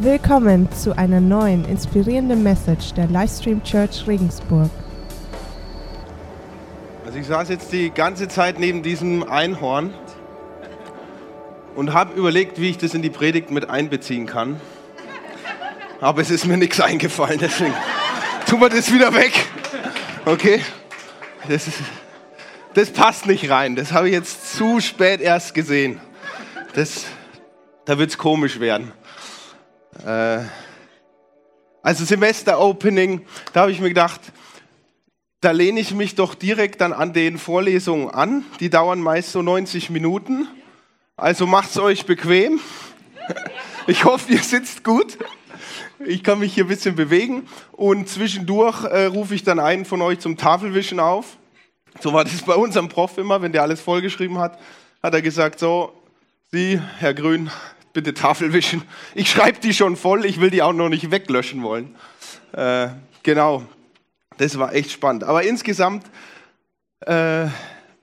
Willkommen zu einer neuen inspirierenden Message der Livestream Church Regensburg. Also ich saß jetzt die ganze Zeit neben diesem Einhorn und habe überlegt, wie ich das in die Predigt mit einbeziehen kann. Aber es ist mir nichts eingefallen, deswegen tun wir das wieder weg. Okay? Das, ist, das passt nicht rein. Das habe ich jetzt zu spät erst gesehen. Das, da wird es komisch werden. Äh, also Semester-Opening, da habe ich mir gedacht, da lehne ich mich doch direkt dann an den Vorlesungen an. Die dauern meist so 90 Minuten. Also macht es euch bequem. Ich hoffe, ihr sitzt gut. Ich kann mich hier ein bisschen bewegen und zwischendurch äh, rufe ich dann einen von euch zum Tafelwischen auf. So war das bei unserem Prof immer, wenn der alles vollgeschrieben hat, hat er gesagt, so, Sie, Herr Grün, bitte Tafel wischen. Ich schreibe die schon voll, ich will die auch noch nicht weglöschen wollen. Äh, genau, das war echt spannend. Aber insgesamt äh,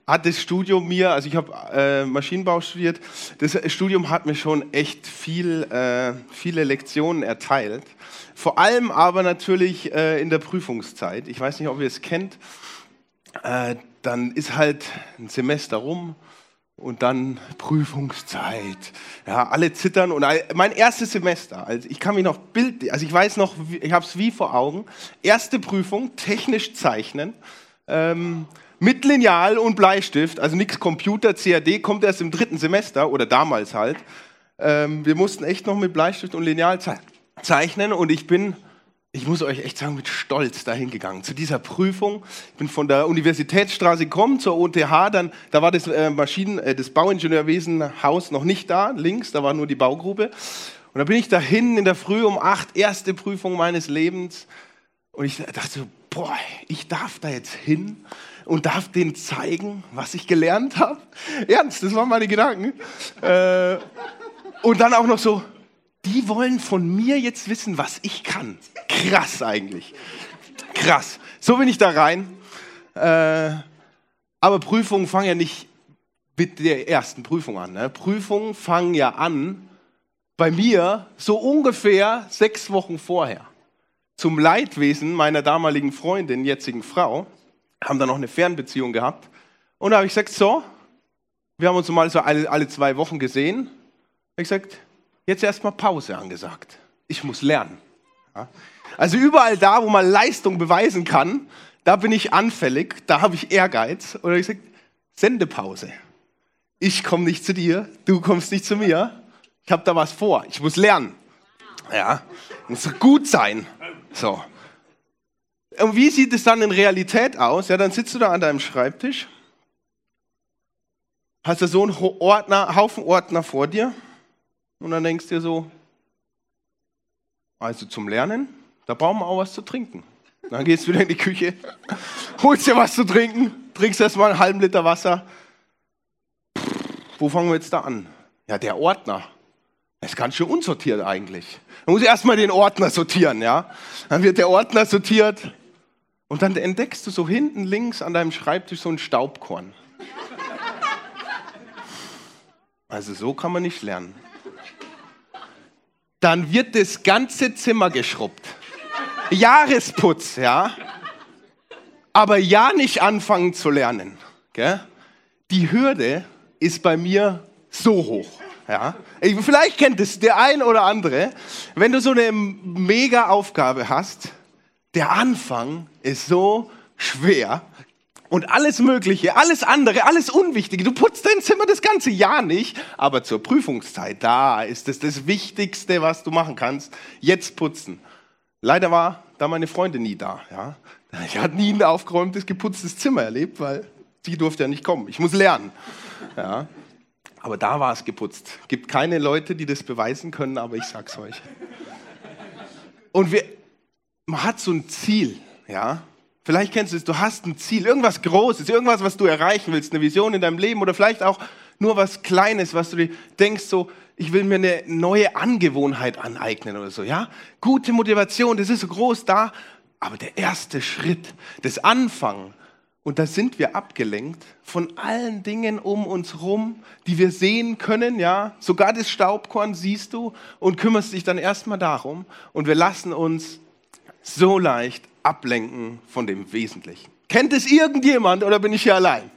hat das Studium mir, also ich habe äh, Maschinenbau studiert, das Studium hat mir schon echt viel, äh, viele Lektionen erteilt. Vor allem aber natürlich äh, in der Prüfungszeit. Ich weiß nicht, ob ihr es kennt. Äh, dann ist halt ein Semester rum und dann Prüfungszeit. Ja, alle zittern und mein erstes Semester, also ich kann mich noch Bild, also ich weiß noch, ich habe es wie vor Augen. Erste Prüfung, technisch zeichnen, ähm, mit Lineal und Bleistift, also nichts Computer, CAD, kommt erst im dritten Semester oder damals halt. Ähm, wir mussten echt noch mit Bleistift und Lineal zeichnen und ich bin ich muss euch echt sagen, mit Stolz dahin gegangen. Zu dieser Prüfung. Ich bin von der Universitätsstraße gekommen zur OTH, dann, da war das äh, Maschinen-, äh, das Bauingenieurwesenhaus noch nicht da, links, da war nur die Baugrube. Und da bin ich dahin in der Früh um acht, erste Prüfung meines Lebens. Und ich dachte so, boah, ich darf da jetzt hin und darf denen zeigen, was ich gelernt habe. Ernst, das waren meine Gedanken. Äh, und dann auch noch so, die wollen von mir jetzt wissen, was ich kann. Krass eigentlich. Krass. So bin ich da rein. Äh, aber Prüfungen fangen ja nicht mit der ersten Prüfung an. Ne? Prüfungen fangen ja an bei mir so ungefähr sechs Wochen vorher. Zum Leidwesen meiner damaligen Freundin, jetzigen Frau, haben da noch eine Fernbeziehung gehabt. Und da habe ich gesagt, so, wir haben uns mal so alle, alle zwei Wochen gesehen. Ich gesagt, jetzt erstmal Pause angesagt. Ich muss lernen. Also überall da, wo man Leistung beweisen kann, da bin ich anfällig, da habe ich Ehrgeiz. Oder ich sage, Sendepause. Ich komme nicht zu dir, du kommst nicht zu mir. Ich habe da was vor, ich muss lernen. Ja, muss gut sein. So. Und wie sieht es dann in Realität aus? Ja, dann sitzt du da an deinem Schreibtisch, hast da so einen Ordner, Haufen Ordner vor dir und dann denkst du dir so, also zum Lernen, da brauchen wir auch was zu trinken. Dann gehst du wieder in die Küche, holst dir was zu trinken, trinkst erstmal einen halben Liter Wasser. Wo fangen wir jetzt da an? Ja, der Ordner. Das ist ganz schön unsortiert eigentlich. Man muss erstmal den Ordner sortieren, ja. Dann wird der Ordner sortiert und dann entdeckst du so hinten links an deinem Schreibtisch so ein Staubkorn. Also so kann man nicht lernen dann wird das ganze Zimmer geschrubbt. Jahresputz, ja. Aber ja nicht anfangen zu lernen. Gell? Die Hürde ist bei mir so hoch. Ja? Vielleicht kennt es der ein oder andere. Wenn du so eine mega Aufgabe hast, der Anfang ist so schwer, und alles Mögliche, alles andere, alles Unwichtige. Du putzt dein Zimmer das ganze Jahr nicht, aber zur Prüfungszeit, da ist es das Wichtigste, was du machen kannst. Jetzt putzen. Leider war da meine Freundin nie da. Ja. Ich hatte nie ein aufgeräumtes, geputztes Zimmer erlebt, weil sie durfte ja nicht kommen. Ich muss lernen. Ja. Aber da war es geputzt. Gibt keine Leute, die das beweisen können, aber ich sag's euch. Und wir, man hat so ein Ziel, ja. Vielleicht kennst du es, du hast ein Ziel, irgendwas Großes, irgendwas, was du erreichen willst, eine Vision in deinem Leben oder vielleicht auch nur was Kleines, was du dir denkst, so, ich will mir eine neue Angewohnheit aneignen oder so, ja? Gute Motivation, das ist so groß da, aber der erste Schritt, das Anfangen Und da sind wir abgelenkt von allen Dingen um uns rum, die wir sehen können, ja. Sogar das Staubkorn siehst du und kümmerst dich dann erstmal darum. Und wir lassen uns so leicht ablenken von dem Wesentlichen. Kennt es irgendjemand oder bin ich hier allein?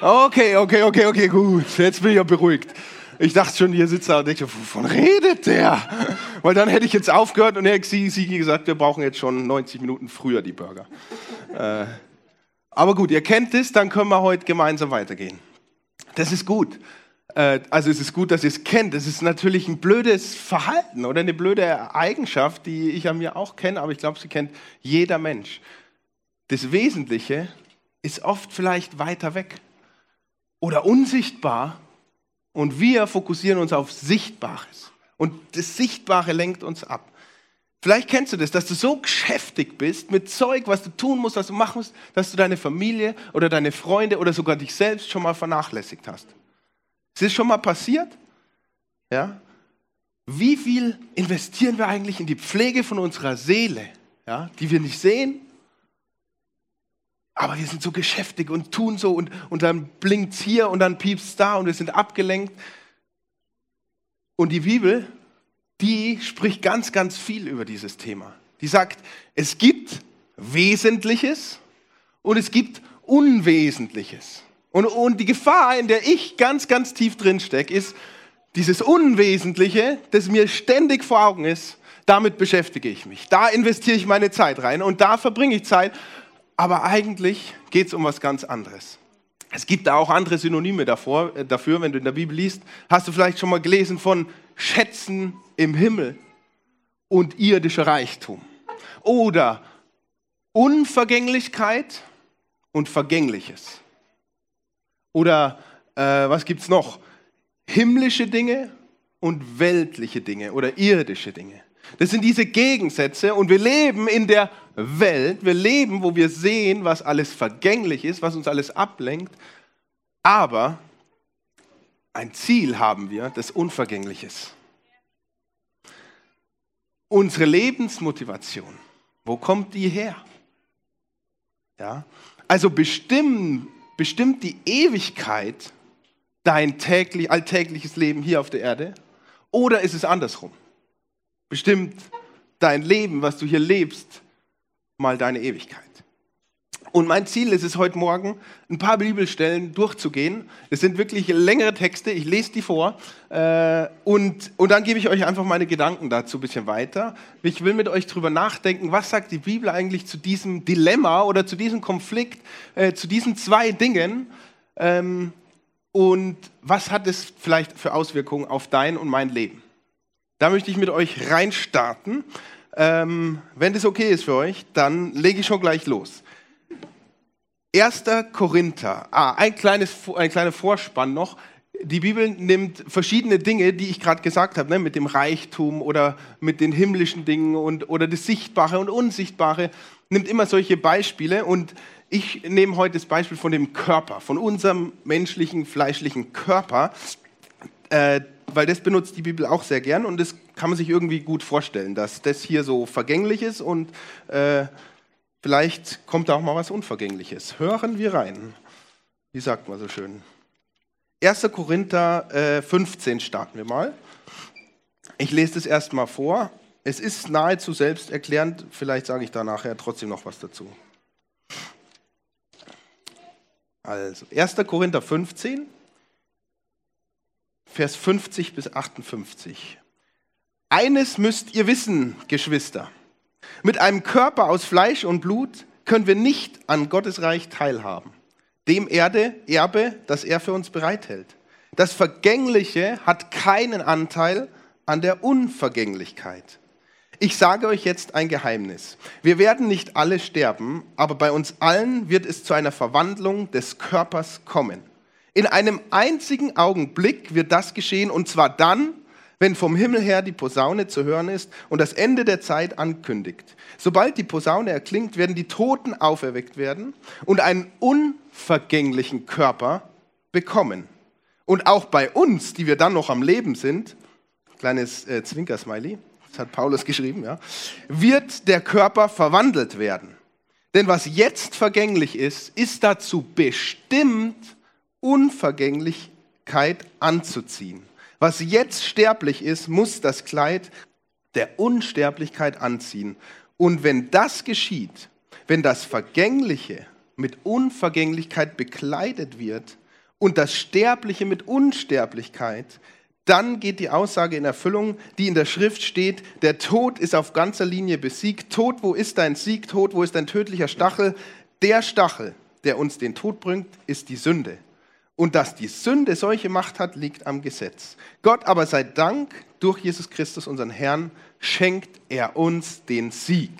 Okay, okay, okay, okay, gut. Jetzt bin ich ja beruhigt. Ich dachte schon, hier sitzt er und denkt, wovon redet der? Weil dann hätte ich jetzt aufgehört und hätte sie gesagt, wir brauchen jetzt schon 90 Minuten früher die Burger. Äh, aber gut, ihr kennt es, dann können wir heute gemeinsam weitergehen. Das ist gut. Äh, also es ist gut, dass ihr es kennt. Es ist natürlich ein blödes Verhalten oder eine blöde Eigenschaft, die ich an mir auch kenne, aber ich glaube, sie kennt jeder Mensch. Das Wesentliche ist oft vielleicht weiter weg oder unsichtbar und wir fokussieren uns auf Sichtbares. Und das Sichtbare lenkt uns ab. Vielleicht kennst du das, dass du so geschäftig bist mit Zeug, was du tun musst, was du machen musst, dass du deine Familie oder deine Freunde oder sogar dich selbst schon mal vernachlässigt hast. Ist das schon mal passiert? Ja? Wie viel investieren wir eigentlich in die Pflege von unserer Seele, ja, die wir nicht sehen? Aber wir sind so geschäftig und tun so und, und dann blinkt es hier und dann piepst es da und wir sind abgelenkt. Und die Bibel die spricht ganz, ganz viel über dieses Thema. Die sagt, es gibt Wesentliches und es gibt Unwesentliches. Und, und die Gefahr, in der ich ganz, ganz tief drin stecke, ist dieses Unwesentliche, das mir ständig vor Augen ist, damit beschäftige ich mich. Da investiere ich meine Zeit rein und da verbringe ich Zeit. Aber eigentlich geht es um was ganz anderes. Es gibt da auch andere Synonyme davor, äh, dafür, wenn du in der Bibel liest. Hast du vielleicht schon mal gelesen von Schätzen im Himmel und irdischer Reichtum. Oder Unvergänglichkeit und Vergängliches. Oder äh, was gibt es noch? Himmlische Dinge und weltliche Dinge oder irdische Dinge. Das sind diese Gegensätze und wir leben in der Welt, wir leben, wo wir sehen, was alles vergänglich ist, was uns alles ablenkt, aber ein Ziel haben wir, das unvergänglich ist. Unsere Lebensmotivation, wo kommt die her? Ja? Also bestimmen, bestimmt die Ewigkeit dein täglich, alltägliches Leben hier auf der Erde oder ist es andersrum? Bestimmt dein Leben, was du hier lebst, mal deine Ewigkeit. Und mein Ziel ist es heute Morgen, ein paar Bibelstellen durchzugehen. Es sind wirklich längere Texte, ich lese die vor äh, und, und dann gebe ich euch einfach meine Gedanken dazu ein bisschen weiter. Ich will mit euch darüber nachdenken, was sagt die Bibel eigentlich zu diesem Dilemma oder zu diesem Konflikt, äh, zu diesen zwei Dingen ähm, und was hat es vielleicht für Auswirkungen auf dein und mein Leben. Da möchte ich mit euch reinstarten. Ähm, wenn das okay ist für euch, dann lege ich schon gleich los. 1. Korinther, ah, ein, kleines, ein kleiner Vorspann noch. Die Bibel nimmt verschiedene Dinge, die ich gerade gesagt habe, ne, mit dem Reichtum oder mit den himmlischen Dingen und, oder das Sichtbare und Unsichtbare, nimmt immer solche Beispiele. Und ich nehme heute das Beispiel von dem Körper, von unserem menschlichen, fleischlichen Körper, äh, weil das benutzt die Bibel auch sehr gern und das kann man sich irgendwie gut vorstellen, dass das hier so vergänglich ist und äh, Vielleicht kommt da auch mal was Unvergängliches. Hören wir rein. Wie sagt man so schön? 1. Korinther äh, 15 starten wir mal. Ich lese das erstmal vor. Es ist nahezu selbsterklärend. Vielleicht sage ich da nachher trotzdem noch was dazu. Also, 1. Korinther 15, Vers 50 bis 58. Eines müsst ihr wissen, Geschwister. Mit einem Körper aus Fleisch und Blut können wir nicht an Gottes Reich teilhaben, dem Erde, Erbe, das er für uns bereithält. Das Vergängliche hat keinen Anteil an der Unvergänglichkeit. Ich sage euch jetzt ein Geheimnis. Wir werden nicht alle sterben, aber bei uns allen wird es zu einer Verwandlung des Körpers kommen. In einem einzigen Augenblick wird das geschehen, und zwar dann, wenn vom Himmel her die Posaune zu hören ist und das Ende der Zeit ankündigt. Sobald die Posaune erklingt, werden die Toten auferweckt werden und einen unvergänglichen Körper bekommen. Und auch bei uns, die wir dann noch am Leben sind, kleines äh, Zwinkersmiley, das hat Paulus geschrieben, ja, wird der Körper verwandelt werden. Denn was jetzt vergänglich ist, ist dazu bestimmt, Unvergänglichkeit anzuziehen. Was jetzt sterblich ist, muss das Kleid der Unsterblichkeit anziehen. Und wenn das geschieht, wenn das Vergängliche mit Unvergänglichkeit bekleidet wird und das Sterbliche mit Unsterblichkeit, dann geht die Aussage in Erfüllung, die in der Schrift steht, der Tod ist auf ganzer Linie besiegt. Tod, wo ist dein Sieg? Tod, wo ist dein tödlicher Stachel? Der Stachel, der uns den Tod bringt, ist die Sünde. Und dass die Sünde solche Macht hat, liegt am Gesetz. Gott aber sei Dank, durch Jesus Christus, unseren Herrn, schenkt er uns den Sieg.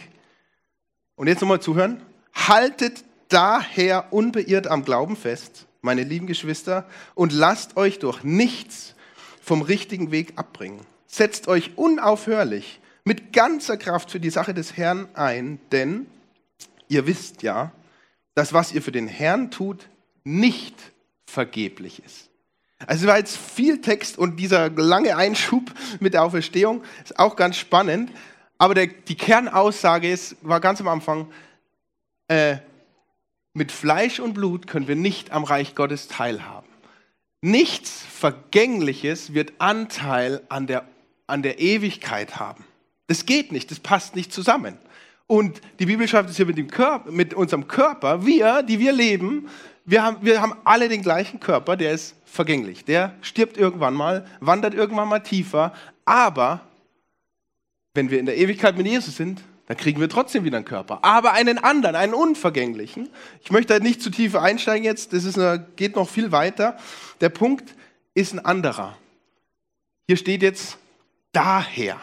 Und jetzt nochmal zuhören. Haltet daher unbeirrt am Glauben fest, meine lieben Geschwister, und lasst euch durch nichts vom richtigen Weg abbringen. Setzt euch unaufhörlich mit ganzer Kraft für die Sache des Herrn ein, denn ihr wisst ja, dass was ihr für den Herrn tut, nicht vergeblich ist. Also es war jetzt viel Text und dieser lange Einschub mit der Auferstehung ist auch ganz spannend. Aber der, die Kernaussage ist, war ganz am Anfang, äh, mit Fleisch und Blut können wir nicht am Reich Gottes teilhaben. Nichts Vergängliches wird Anteil an der, an der Ewigkeit haben. Das geht nicht, das passt nicht zusammen. Und die Bibel schreibt es hier mit, dem Körper, mit unserem Körper. Wir, die wir leben, wir haben, wir haben alle den gleichen Körper, der ist vergänglich. Der stirbt irgendwann mal, wandert irgendwann mal tiefer. Aber wenn wir in der Ewigkeit mit Jesus sind, dann kriegen wir trotzdem wieder einen Körper. Aber einen anderen, einen unvergänglichen. Ich möchte halt nicht zu tief einsteigen jetzt, das ist eine, geht noch viel weiter. Der Punkt ist ein anderer. Hier steht jetzt daher,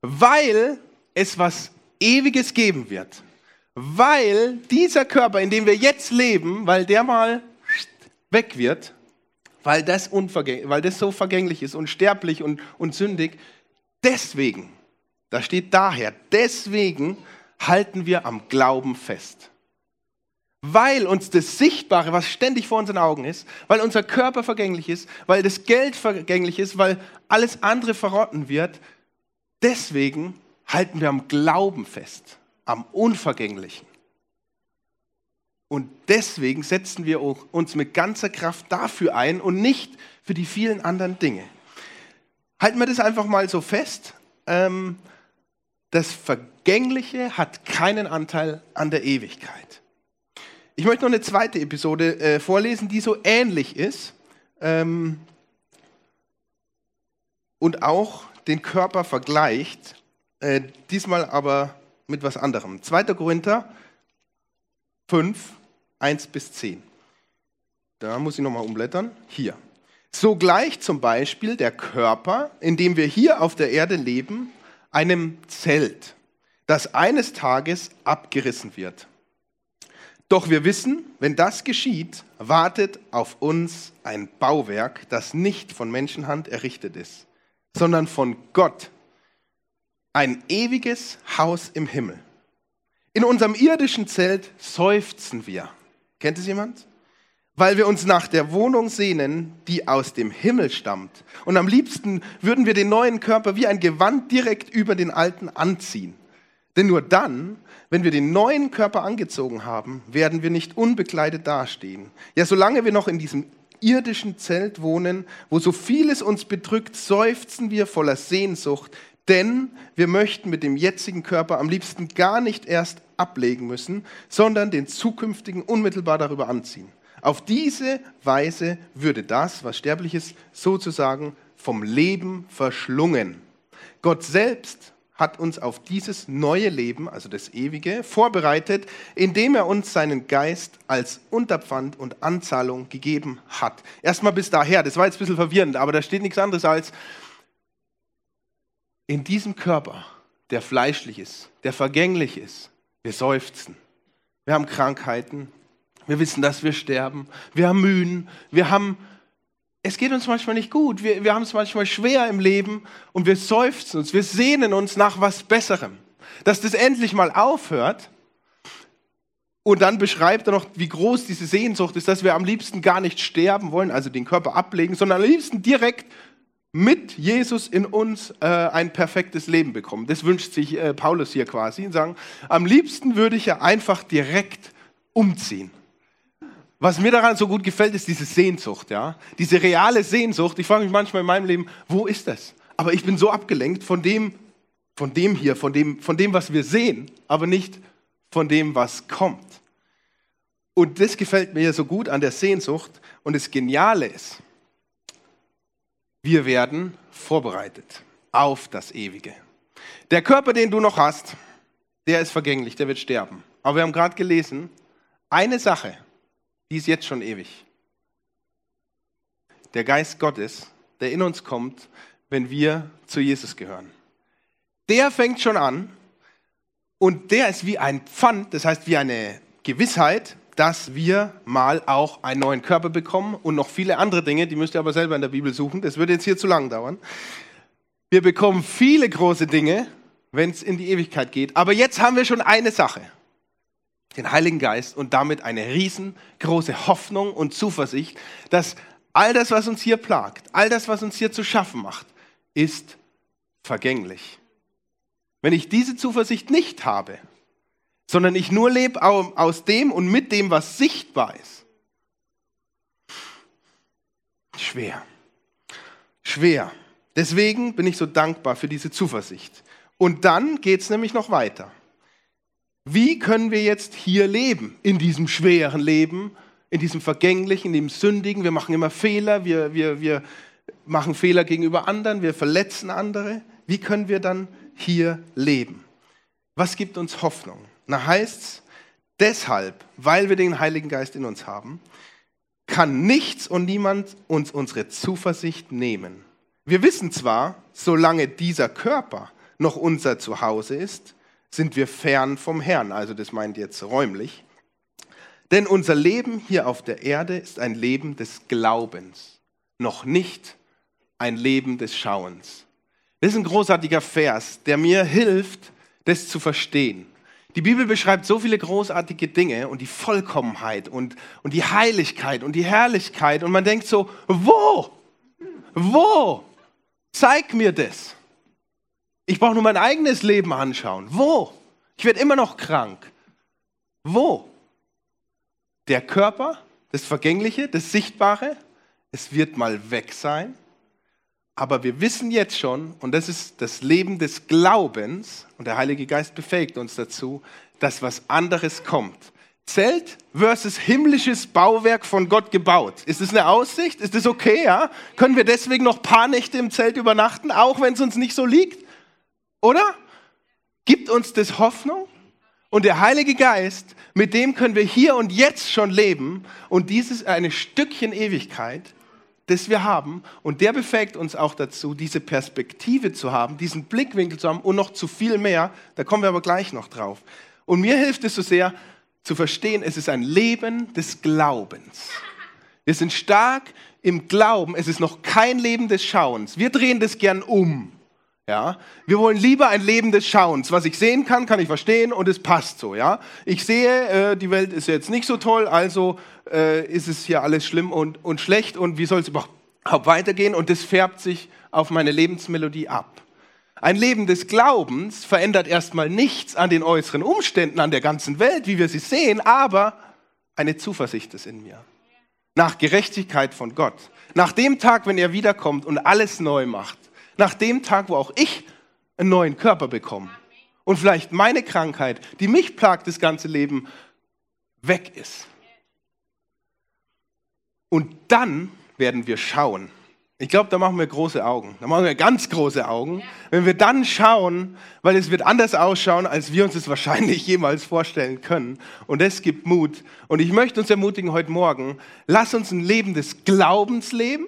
weil es was Ewiges geben wird. Weil dieser Körper, in dem wir jetzt leben, weil der mal weg wird, weil das, weil das so vergänglich ist und sterblich und, und sündig, deswegen da steht daher, deswegen halten wir am Glauben fest. Weil uns das Sichtbare, was ständig vor unseren Augen ist, weil unser Körper vergänglich ist, weil das Geld vergänglich ist, weil alles andere verrotten wird, deswegen halten wir am Glauben fest, am Unvergänglichen. Und deswegen setzen wir uns mit ganzer Kraft dafür ein und nicht für die vielen anderen Dinge. Halten wir das einfach mal so fest. Ähm, das Vergängliche hat keinen Anteil an der Ewigkeit. Ich möchte noch eine zweite Episode äh, vorlesen, die so ähnlich ist ähm, und auch den Körper vergleicht, äh, diesmal aber mit was anderem. 2. Korinther 5, 1 bis 10. Da muss ich nochmal umblättern. Hier. So gleich zum Beispiel der Körper, in dem wir hier auf der Erde leben, einem Zelt, das eines Tages abgerissen wird. Doch wir wissen, wenn das geschieht, wartet auf uns ein Bauwerk, das nicht von Menschenhand errichtet ist, sondern von Gott. Ein ewiges Haus im Himmel. In unserem irdischen Zelt seufzen wir. Kennt es jemand? weil wir uns nach der Wohnung sehnen, die aus dem Himmel stammt. Und am liebsten würden wir den neuen Körper wie ein Gewand direkt über den alten anziehen. Denn nur dann, wenn wir den neuen Körper angezogen haben, werden wir nicht unbekleidet dastehen. Ja, solange wir noch in diesem irdischen Zelt wohnen, wo so vieles uns bedrückt, seufzen wir voller Sehnsucht, denn wir möchten mit dem jetzigen Körper am liebsten gar nicht erst ablegen müssen, sondern den zukünftigen unmittelbar darüber anziehen. Auf diese Weise würde das, was sterblich ist, sozusagen vom Leben verschlungen. Gott selbst hat uns auf dieses neue Leben, also das ewige, vorbereitet, indem er uns seinen Geist als Unterpfand und Anzahlung gegeben hat. Erstmal bis daher, das war jetzt ein bisschen verwirrend, aber da steht nichts anderes als, in diesem Körper, der fleischlich ist, der vergänglich ist, wir seufzen. Wir haben Krankheiten, wir wissen, dass wir sterben. Wir haben Mühen. Wir haben, es geht uns manchmal nicht gut. Wir, wir haben es manchmal schwer im Leben und wir seufzen uns. Wir sehnen uns nach was Besserem. Dass das endlich mal aufhört. Und dann beschreibt er noch, wie groß diese Sehnsucht ist, dass wir am liebsten gar nicht sterben wollen, also den Körper ablegen, sondern am liebsten direkt mit Jesus in uns äh, ein perfektes Leben bekommen. Das wünscht sich äh, Paulus hier quasi und sagen, am liebsten würde ich ja einfach direkt umziehen. Was mir daran so gut gefällt, ist diese Sehnsucht, ja, diese reale Sehnsucht. Ich frage mich manchmal in meinem Leben, wo ist das? Aber ich bin so abgelenkt von dem, von dem hier, von dem, von dem, was wir sehen, aber nicht von dem, was kommt. Und das gefällt mir so gut an der Sehnsucht. Und das Geniale ist, wir werden vorbereitet auf das Ewige. Der Körper, den du noch hast, der ist vergänglich, der wird sterben. Aber wir haben gerade gelesen, eine Sache, die ist jetzt schon ewig. Der Geist Gottes, der in uns kommt, wenn wir zu Jesus gehören. Der fängt schon an und der ist wie ein Pfand, das heißt wie eine Gewissheit, dass wir mal auch einen neuen Körper bekommen und noch viele andere Dinge, die müsst ihr aber selber in der Bibel suchen. Das würde jetzt hier zu lang dauern. Wir bekommen viele große Dinge, wenn es in die Ewigkeit geht. Aber jetzt haben wir schon eine Sache, den Heiligen Geist und damit eine riesengroße Hoffnung und Zuversicht, dass all das, was uns hier plagt, all das, was uns hier zu schaffen macht, ist vergänglich. Wenn ich diese Zuversicht nicht habe, sondern ich nur lebe aus dem und mit dem, was sichtbar ist. Schwer. Schwer. Deswegen bin ich so dankbar für diese Zuversicht. Und dann geht es nämlich noch weiter. Wie können wir jetzt hier leben, in diesem schweren Leben, in diesem vergänglichen, in dem sündigen? Wir machen immer Fehler, wir, wir, wir machen Fehler gegenüber anderen, wir verletzen andere. Wie können wir dann hier leben? Was gibt uns Hoffnung? Da heißt es, deshalb, weil wir den Heiligen Geist in uns haben, kann nichts und niemand uns unsere Zuversicht nehmen. Wir wissen zwar, solange dieser Körper noch unser Zuhause ist, sind wir fern vom Herrn, also das meint jetzt räumlich. Denn unser Leben hier auf der Erde ist ein Leben des Glaubens, noch nicht ein Leben des Schauens. Das ist ein großartiger Vers, der mir hilft, das zu verstehen. Die Bibel beschreibt so viele großartige Dinge und die Vollkommenheit und, und die Heiligkeit und die Herrlichkeit. Und man denkt so, wo? Wo? Zeig mir das. Ich brauche nur mein eigenes Leben anschauen. Wo? Ich werde immer noch krank. Wo? Der Körper, das Vergängliche, das Sichtbare, es wird mal weg sein. Aber wir wissen jetzt schon, und das ist das Leben des Glaubens, und der Heilige Geist befähigt uns dazu, dass was anderes kommt. Zelt versus himmlisches Bauwerk von Gott gebaut. Ist das eine Aussicht? Ist das okay? Ja? Können wir deswegen noch paar Nächte im Zelt übernachten, auch wenn es uns nicht so liegt? Oder? Gibt uns das Hoffnung? Und der Heilige Geist, mit dem können wir hier und jetzt schon leben. Und dieses eine Stückchen Ewigkeit das wir haben. Und der befähigt uns auch dazu, diese Perspektive zu haben, diesen Blickwinkel zu haben und noch zu viel mehr. Da kommen wir aber gleich noch drauf. Und mir hilft es so sehr zu verstehen, es ist ein Leben des Glaubens. Wir sind stark im Glauben, es ist noch kein Leben des Schauens. Wir drehen das gern um. Ja, wir wollen lieber ein Leben des Schauens. Was ich sehen kann, kann ich verstehen und es passt so. Ja, ich sehe, äh, die Welt ist jetzt nicht so toll, also äh, ist es hier alles schlimm und, und schlecht und wie soll es überhaupt weitergehen? Und das färbt sich auf meine Lebensmelodie ab. Ein Leben des Glaubens verändert erstmal nichts an den äußeren Umständen, an der ganzen Welt, wie wir sie sehen, aber eine Zuversicht ist in mir. Nach Gerechtigkeit von Gott. Nach dem Tag, wenn er wiederkommt und alles neu macht nach dem Tag, wo auch ich einen neuen Körper bekomme und vielleicht meine Krankheit, die mich plagt das ganze Leben, weg ist. Und dann werden wir schauen. Ich glaube, da machen wir große Augen. Da machen wir ganz große Augen. Wenn wir dann schauen, weil es wird anders ausschauen, als wir uns es wahrscheinlich jemals vorstellen können. Und es gibt Mut. Und ich möchte uns ermutigen heute Morgen, lass uns ein Leben des Glaubens leben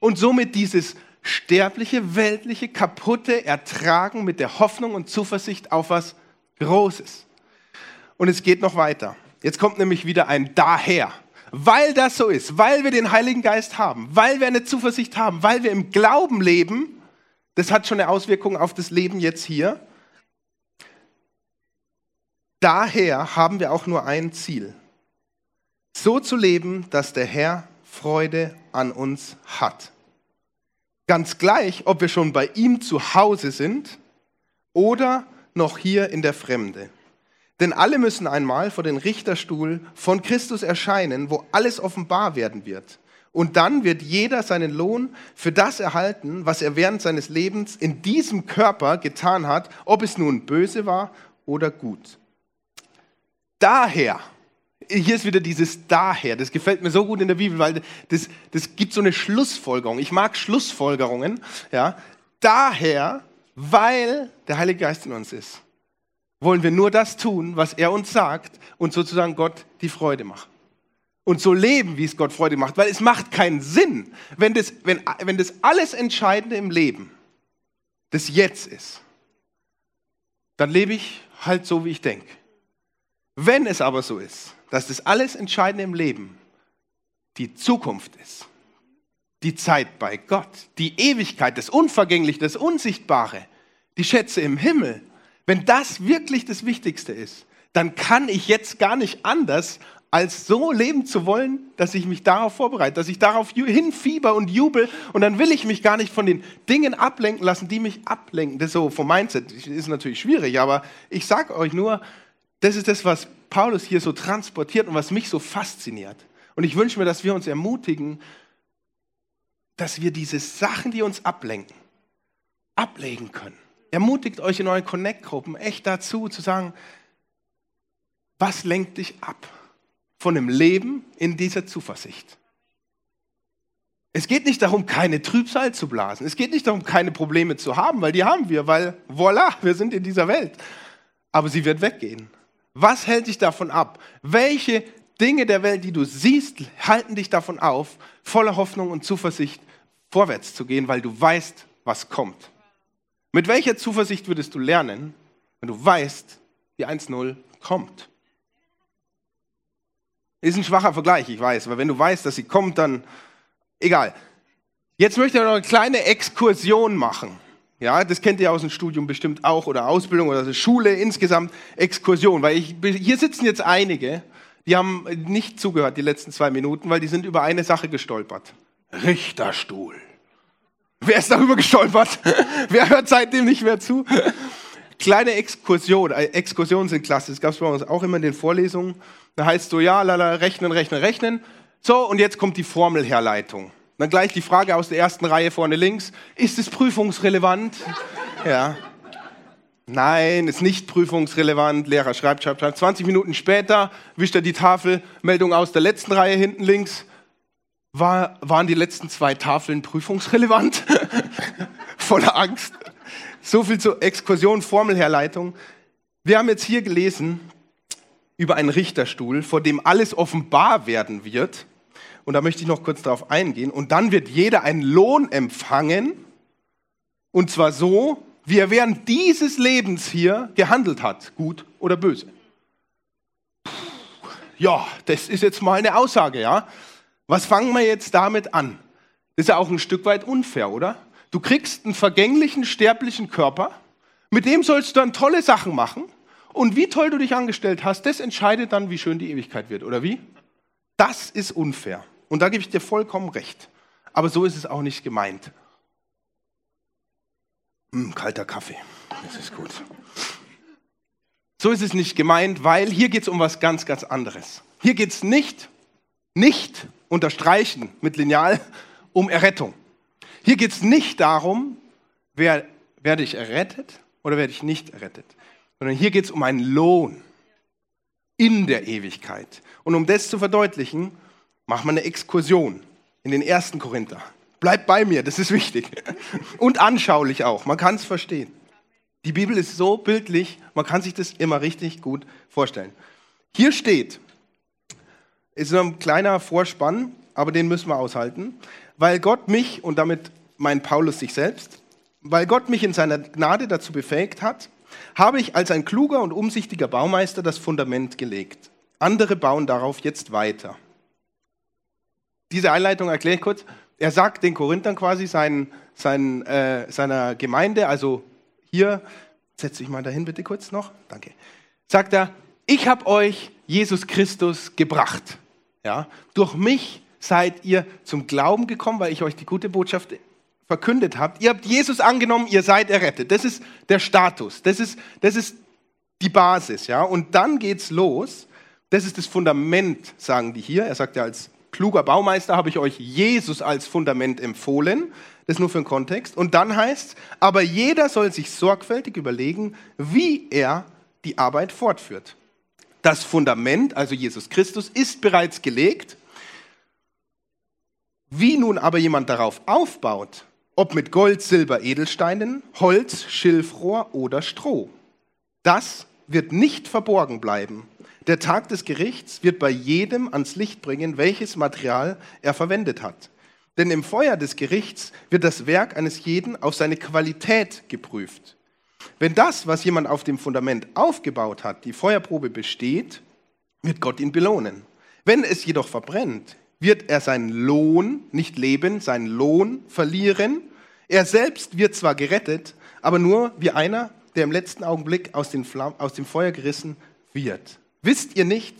und somit dieses sterbliche, weltliche, kaputte ertragen mit der Hoffnung und Zuversicht auf was Großes. Und es geht noch weiter. Jetzt kommt nämlich wieder ein Daher. Weil das so ist, weil wir den Heiligen Geist haben, weil wir eine Zuversicht haben, weil wir im Glauben leben, das hat schon eine Auswirkung auf das Leben jetzt hier. Daher haben wir auch nur ein Ziel. So zu leben, dass der Herr Freude an uns hat. Ganz gleich, ob wir schon bei ihm zu Hause sind oder noch hier in der Fremde. Denn alle müssen einmal vor den Richterstuhl von Christus erscheinen, wo alles offenbar werden wird. Und dann wird jeder seinen Lohn für das erhalten, was er während seines Lebens in diesem Körper getan hat, ob es nun böse war oder gut. Daher, hier ist wieder dieses daher, das gefällt mir so gut in der Bibel, weil das, das gibt so eine Schlussfolgerung. Ich mag Schlussfolgerungen. Ja. Daher, weil der Heilige Geist in uns ist, wollen wir nur das tun, was er uns sagt und sozusagen Gott die Freude machen und so leben, wie es Gott Freude macht. Weil es macht keinen Sinn, wenn das, wenn, wenn das alles Entscheidende im Leben das Jetzt ist. Dann lebe ich halt so, wie ich denke. Wenn es aber so ist, dass das alles Entscheidende im Leben die Zukunft ist, die Zeit bei Gott, die Ewigkeit, das Unvergängliche, das Unsichtbare, die Schätze im Himmel, wenn das wirklich das Wichtigste ist, dann kann ich jetzt gar nicht anders, als so leben zu wollen, dass ich mich darauf vorbereite, dass ich darauf hinfieber und jubel. Und dann will ich mich gar nicht von den Dingen ablenken lassen, die mich ablenken. Das ist so vom Mindset, ist natürlich schwierig, aber ich sage euch nur, das ist das, was Paulus hier so transportiert und was mich so fasziniert. Und ich wünsche mir, dass wir uns ermutigen, dass wir diese Sachen, die uns ablenken, ablegen können. Ermutigt euch in euren Connect-Gruppen echt dazu, zu sagen, was lenkt dich ab? von dem Leben in dieser Zuversicht. Es geht nicht darum, keine Trübsal zu blasen. Es geht nicht darum, keine Probleme zu haben, weil die haben wir, weil voilà, wir sind in dieser Welt. Aber sie wird weggehen. Was hält dich davon ab? Welche Dinge der Welt, die du siehst, halten dich davon auf, voller Hoffnung und Zuversicht vorwärts zu gehen, weil du weißt, was kommt? Mit welcher Zuversicht würdest du lernen, wenn du weißt, die 1-0 kommt? Ist ein schwacher Vergleich, ich weiß, aber wenn du weißt, dass sie kommt, dann egal. Jetzt möchte ich noch eine kleine Exkursion machen. Ja, das kennt ihr aus dem Studium bestimmt auch oder Ausbildung oder Schule insgesamt Exkursion, weil ich, hier sitzen jetzt einige, die haben nicht zugehört die letzten zwei Minuten, weil die sind über eine Sache gestolpert. Richterstuhl. Wer ist darüber gestolpert? Wer hört seitdem nicht mehr zu? Kleine Exkursion, äh, Exkursionen sind klasse, das gab es bei uns auch immer in den Vorlesungen. Da heißt so, ja, lala, rechnen, rechnen, rechnen. So, und jetzt kommt die Formelherleitung. Dann gleich die Frage aus der ersten Reihe vorne links. Ist es prüfungsrelevant? Ja. Nein, ist nicht prüfungsrelevant. Lehrer schreibt, schreibt, schreibt. 20 Minuten später wischt er die Tafel, Meldung aus der letzten Reihe hinten links. War, waren die letzten zwei Tafeln prüfungsrelevant? Voller Angst. So viel zur Exkursion, Formelherleitung. Wir haben jetzt hier gelesen, über einen Richterstuhl, vor dem alles offenbar werden wird. Und da möchte ich noch kurz darauf eingehen. Und dann wird jeder einen Lohn empfangen. Und zwar so, wie er während dieses Lebens hier gehandelt hat, gut oder böse. Ja, das ist jetzt mal eine Aussage, ja. Was fangen wir jetzt damit an? Das ist ja auch ein Stück weit unfair, oder? Du kriegst einen vergänglichen, sterblichen Körper, mit dem sollst du dann tolle Sachen machen und wie toll du dich angestellt hast, das entscheidet dann, wie schön die Ewigkeit wird, oder wie? Das ist unfair. Und da gebe ich dir vollkommen recht. Aber so ist es auch nicht gemeint. Hm, kalter Kaffee, das ist gut. So ist es nicht gemeint, weil hier geht es um was ganz, ganz anderes. Hier geht es nicht, nicht unterstreichen mit Lineal, um Errettung. Hier geht es nicht darum, wer, werde ich errettet oder werde ich nicht errettet sondern hier geht es um einen Lohn in der Ewigkeit. Und um das zu verdeutlichen, machen wir eine Exkursion in den ersten Korinther. Bleibt bei mir, das ist wichtig. Und anschaulich auch, man kann es verstehen. Die Bibel ist so bildlich, man kann sich das immer richtig gut vorstellen. Hier steht, ist ein kleiner Vorspann, aber den müssen wir aushalten, weil Gott mich, und damit meint Paulus sich selbst, weil Gott mich in seiner Gnade dazu befähigt hat, habe ich als ein kluger und umsichtiger Baumeister das Fundament gelegt. Andere bauen darauf jetzt weiter. Diese Einleitung erkläre ich kurz. Er sagt den Korinthern quasi seinen, seinen, äh, seiner Gemeinde, also hier, setze ich mal dahin bitte kurz noch, danke. Sagt er, ich habe euch Jesus Christus gebracht. Ja? Durch mich seid ihr zum Glauben gekommen, weil ich euch die gute Botschaft verkündet habt. Ihr habt Jesus angenommen, ihr seid errettet. Das ist der Status. Das ist, das ist die Basis. Ja? Und dann geht's los. Das ist das Fundament, sagen die hier. Er sagt ja, als kluger Baumeister habe ich euch Jesus als Fundament empfohlen. Das nur für den Kontext. Und dann heißt aber jeder soll sich sorgfältig überlegen, wie er die Arbeit fortführt. Das Fundament, also Jesus Christus, ist bereits gelegt. Wie nun aber jemand darauf aufbaut, ob mit Gold, Silber, Edelsteinen, Holz, Schilfrohr oder Stroh, das wird nicht verborgen bleiben. Der Tag des Gerichts wird bei jedem ans Licht bringen, welches Material er verwendet hat. Denn im Feuer des Gerichts wird das Werk eines jeden auf seine Qualität geprüft. Wenn das, was jemand auf dem Fundament aufgebaut hat, die Feuerprobe besteht, wird Gott ihn belohnen. Wenn es jedoch verbrennt, wird er seinen Lohn, nicht leben, seinen Lohn verlieren. Er selbst wird zwar gerettet, aber nur wie einer, der im letzten Augenblick aus, dem Feuer gerissen wird. Wisst ihr nicht,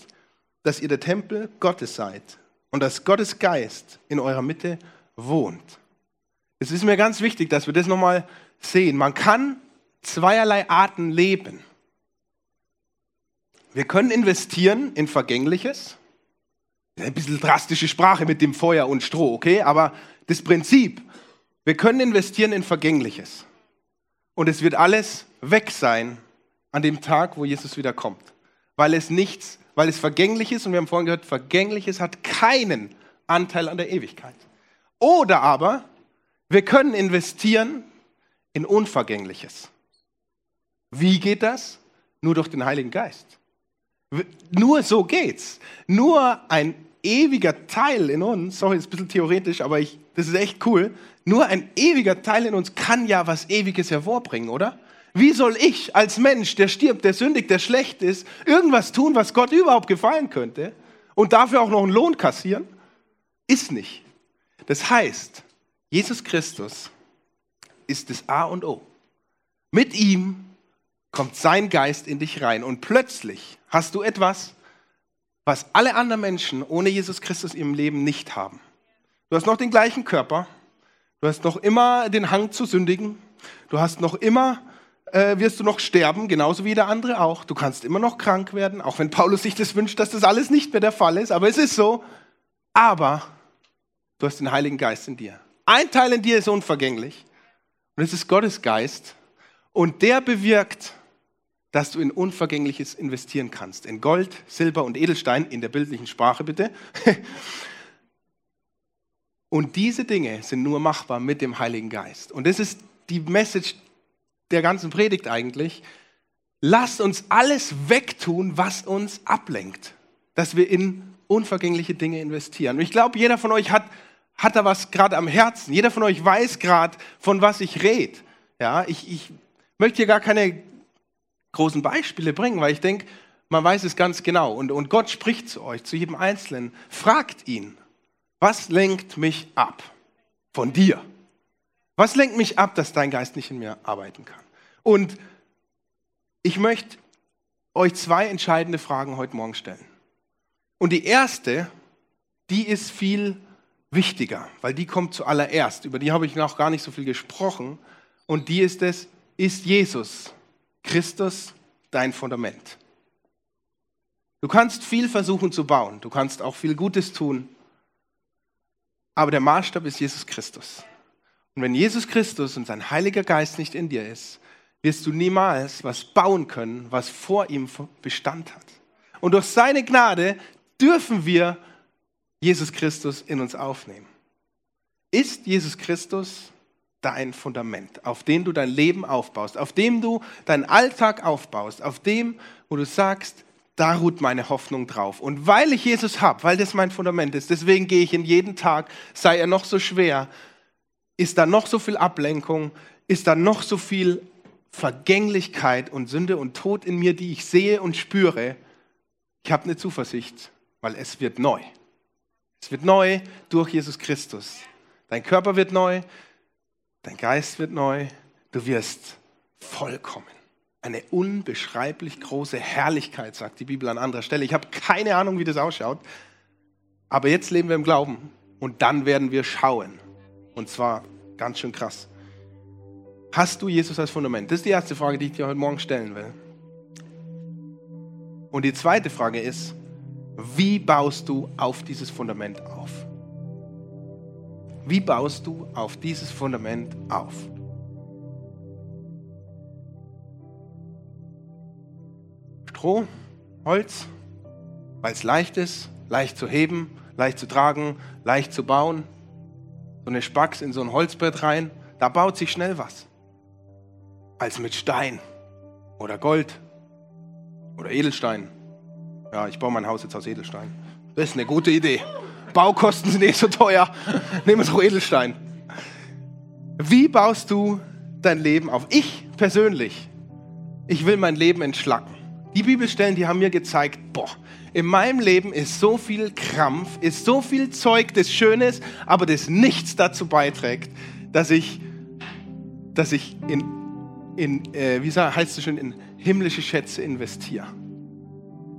dass ihr der Tempel Gottes seid und dass Gottes Geist in eurer Mitte wohnt? Es ist mir ganz wichtig, dass wir das nochmal sehen. Man kann zweierlei Arten leben. Wir können investieren in Vergängliches. Ein bisschen drastische Sprache mit dem Feuer und Stroh, okay? Aber das Prinzip, wir können investieren in Vergängliches. Und es wird alles weg sein an dem Tag, wo Jesus wiederkommt. Weil es nichts, weil es vergänglich ist und wir haben vorhin gehört, Vergängliches hat keinen Anteil an der Ewigkeit. Oder aber wir können investieren in Unvergängliches. Wie geht das? Nur durch den Heiligen Geist. Nur so geht's. Nur ein ewiger Teil in uns, sorry, ist ein bisschen theoretisch, aber ich, das ist echt cool. Nur ein ewiger Teil in uns kann ja was Ewiges hervorbringen, oder? Wie soll ich als Mensch, der stirbt, der sündigt, der schlecht ist, irgendwas tun, was Gott überhaupt gefallen könnte und dafür auch noch einen Lohn kassieren? Ist nicht. Das heißt, Jesus Christus ist das A und O. Mit ihm kommt sein Geist in dich rein und plötzlich hast du etwas, was alle anderen Menschen ohne Jesus Christus im Leben nicht haben. Du hast noch den gleichen Körper, du hast noch immer den Hang zu sündigen, du hast noch immer, äh, wirst du noch sterben, genauso wie der andere auch. Du kannst immer noch krank werden, auch wenn Paulus sich das wünscht, dass das alles nicht mehr der Fall ist, aber es ist so. Aber du hast den Heiligen Geist in dir. Ein Teil in dir ist unvergänglich und es ist Gottes Geist und der bewirkt, dass du in Unvergängliches investieren kannst. In Gold, Silber und Edelstein, in der bildlichen Sprache bitte. Und diese Dinge sind nur machbar mit dem Heiligen Geist. Und das ist die Message der ganzen Predigt eigentlich. Lasst uns alles wegtun, was uns ablenkt. Dass wir in unvergängliche Dinge investieren. Und ich glaube, jeder von euch hat, hat da was gerade am Herzen. Jeder von euch weiß gerade, von was ich rede. Ja, ich, ich möchte hier gar keine großen Beispiele bringen, weil ich denke, man weiß es ganz genau. Und, und Gott spricht zu euch, zu jedem Einzelnen. Fragt ihn, was lenkt mich ab von dir? Was lenkt mich ab, dass dein Geist nicht in mir arbeiten kann? Und ich möchte euch zwei entscheidende Fragen heute Morgen stellen. Und die erste, die ist viel wichtiger, weil die kommt zuallererst. Über die habe ich noch gar nicht so viel gesprochen. Und die ist es, ist Jesus Christus dein Fundament. Du kannst viel versuchen zu bauen, du kannst auch viel Gutes tun, aber der Maßstab ist Jesus Christus. Und wenn Jesus Christus und sein Heiliger Geist nicht in dir ist, wirst du niemals was bauen können, was vor ihm Bestand hat. Und durch seine Gnade dürfen wir Jesus Christus in uns aufnehmen. Ist Jesus Christus dein Fundament, auf dem du dein Leben aufbaust, auf dem du deinen Alltag aufbaust, auf dem, wo du sagst, da ruht meine Hoffnung drauf. Und weil ich Jesus habe, weil das mein Fundament ist, deswegen gehe ich in jeden Tag, sei er noch so schwer, ist da noch so viel Ablenkung, ist da noch so viel Vergänglichkeit und Sünde und Tod in mir, die ich sehe und spüre. Ich habe eine Zuversicht, weil es wird neu. Es wird neu durch Jesus Christus. Dein Körper wird neu, Dein Geist wird neu. Du wirst vollkommen. Eine unbeschreiblich große Herrlichkeit, sagt die Bibel an anderer Stelle. Ich habe keine Ahnung, wie das ausschaut. Aber jetzt leben wir im Glauben und dann werden wir schauen. Und zwar Ganz schön krass. Hast du Jesus als Fundament? Das ist die erste Frage, die ich dir heute Morgen stellen will. Und die zweite Frage ist, wie baust du auf dieses Fundament auf? Wie baust du auf dieses Fundament auf? Stroh, Holz, weil es leicht ist, leicht zu heben, leicht zu tragen, leicht zu bauen. So eine Spax in so ein Holzbrett rein, da baut sich schnell was. Als mit Stein oder Gold oder Edelstein. Ja, ich baue mein Haus jetzt aus Edelstein. Das ist eine gute Idee. Baukosten sind eh so teuer. Nehmen wir doch Edelstein. Wie baust du dein Leben auf? Ich persönlich, ich will mein Leben entschlacken. Die Bibelstellen, die haben mir gezeigt, boah, in meinem Leben ist so viel Krampf, ist so viel Zeug, das Schönes, aber das nichts dazu beiträgt, dass ich, dass ich in, in äh, wie heißt es schon, in himmlische Schätze investiere.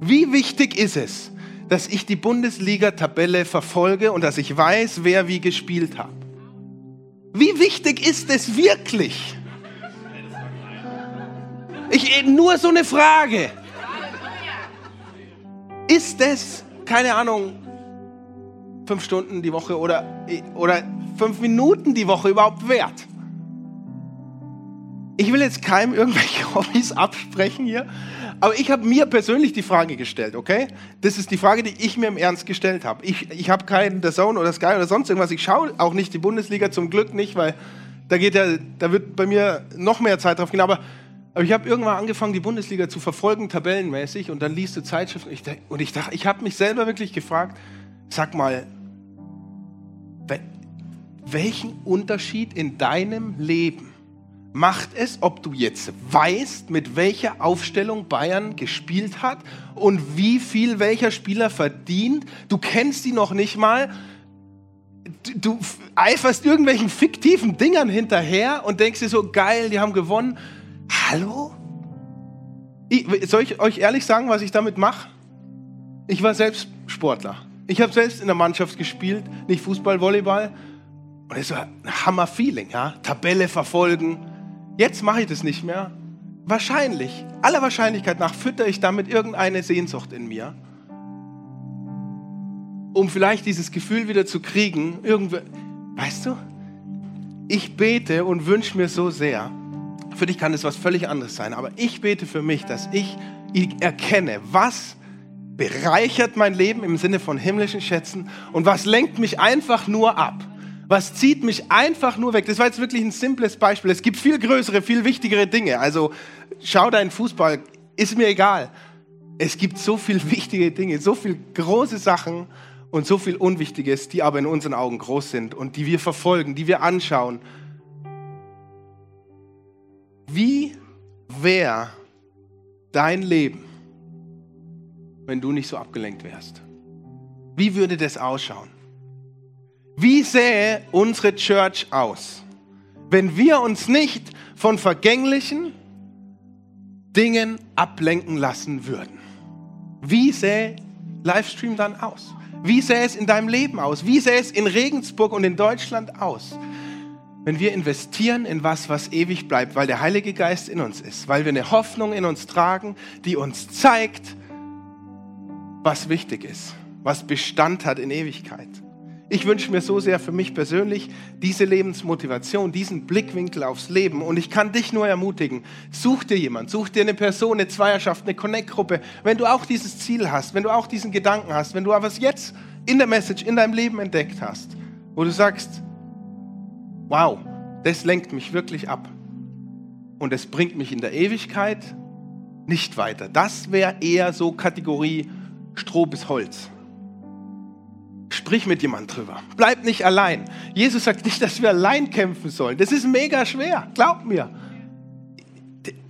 Wie wichtig ist es, dass ich die Bundesliga-Tabelle verfolge und dass ich weiß, wer wie gespielt hat? Wie wichtig ist es wirklich? Ich, nur so eine Frage. Ist es, keine Ahnung, fünf Stunden die Woche oder, oder fünf Minuten die Woche überhaupt wert? Ich will jetzt keinem irgendwelche Hobbys absprechen hier, aber ich habe mir persönlich die Frage gestellt, okay? Das ist die Frage, die ich mir im Ernst gestellt habe. Ich, ich habe keinen The Zone oder Sky oder sonst irgendwas. Ich schaue auch nicht die Bundesliga, zum Glück nicht, weil da, geht ja, da wird bei mir noch mehr Zeit drauf gehen. Aber, aber ich habe irgendwann angefangen, die Bundesliga zu verfolgen, tabellenmäßig, und dann liest du Zeitschriften. Und ich, und ich, dachte, ich habe mich selber wirklich gefragt, sag mal, welchen Unterschied in deinem Leben macht es, ob du jetzt weißt, mit welcher Aufstellung Bayern gespielt hat und wie viel welcher Spieler verdient. Du kennst die noch nicht mal. Du eiferst irgendwelchen fiktiven Dingern hinterher und denkst dir so, geil, die haben gewonnen. Hallo? Ich, soll ich euch ehrlich sagen, was ich damit mache? Ich war selbst Sportler. Ich habe selbst in der Mannschaft gespielt, nicht Fußball, Volleyball. Und das war ein Hammer-Feeling, ja? Tabelle verfolgen, Jetzt mache ich das nicht mehr. Wahrscheinlich, aller Wahrscheinlichkeit nach, fütter ich damit irgendeine Sehnsucht in mir, um vielleicht dieses Gefühl wieder zu kriegen. Irgendwie, weißt du, ich bete und wünsche mir so sehr, für dich kann es was völlig anderes sein, aber ich bete für mich, dass ich erkenne, was bereichert mein Leben im Sinne von himmlischen Schätzen und was lenkt mich einfach nur ab. Was zieht mich einfach nur weg? Das war jetzt wirklich ein simples Beispiel. Es gibt viel größere, viel wichtigere Dinge. Also schau deinen Fußball, ist mir egal. Es gibt so viel wichtige Dinge, so viel große Sachen und so viel Unwichtiges, die aber in unseren Augen groß sind und die wir verfolgen, die wir anschauen. Wie wäre dein Leben, wenn du nicht so abgelenkt wärst? Wie würde das ausschauen? Wie sähe unsere Church aus, wenn wir uns nicht von vergänglichen Dingen ablenken lassen würden? Wie sähe Livestream dann aus? Wie sähe es in deinem Leben aus? Wie sähe es in Regensburg und in Deutschland aus? Wenn wir investieren in was, was ewig bleibt, weil der Heilige Geist in uns ist, weil wir eine Hoffnung in uns tragen, die uns zeigt, was wichtig ist, was Bestand hat in Ewigkeit. Ich wünsche mir so sehr für mich persönlich diese Lebensmotivation, diesen Blickwinkel aufs Leben. Und ich kann dich nur ermutigen, such dir jemand, such dir eine Person, eine Zweierschaft, eine Connect-Gruppe. Wenn du auch dieses Ziel hast, wenn du auch diesen Gedanken hast, wenn du aber es jetzt in der Message, in deinem Leben entdeckt hast, wo du sagst, wow, das lenkt mich wirklich ab. Und es bringt mich in der Ewigkeit nicht weiter. Das wäre eher so Kategorie Stroh bis Holz. Sprich mit jemand drüber. Bleib nicht allein. Jesus sagt nicht, dass wir allein kämpfen sollen. Das ist mega schwer. Glaubt mir.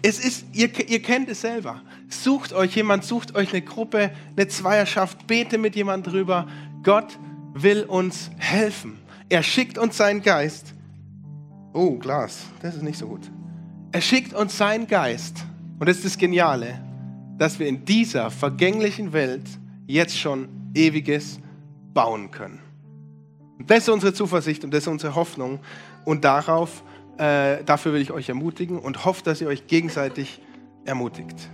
Es ist, ihr, ihr kennt es selber. Sucht euch jemand, sucht euch eine Gruppe, eine Zweierschaft, bete mit jemand drüber. Gott will uns helfen. Er schickt uns seinen Geist. Oh, Glas, das ist nicht so gut. Er schickt uns seinen Geist. Und das ist das Geniale, dass wir in dieser vergänglichen Welt jetzt schon ewiges bauen können. Und das ist unsere Zuversicht und das ist unsere Hoffnung. Und darauf, äh, dafür will ich euch ermutigen und hoffe, dass ihr euch gegenseitig ermutigt.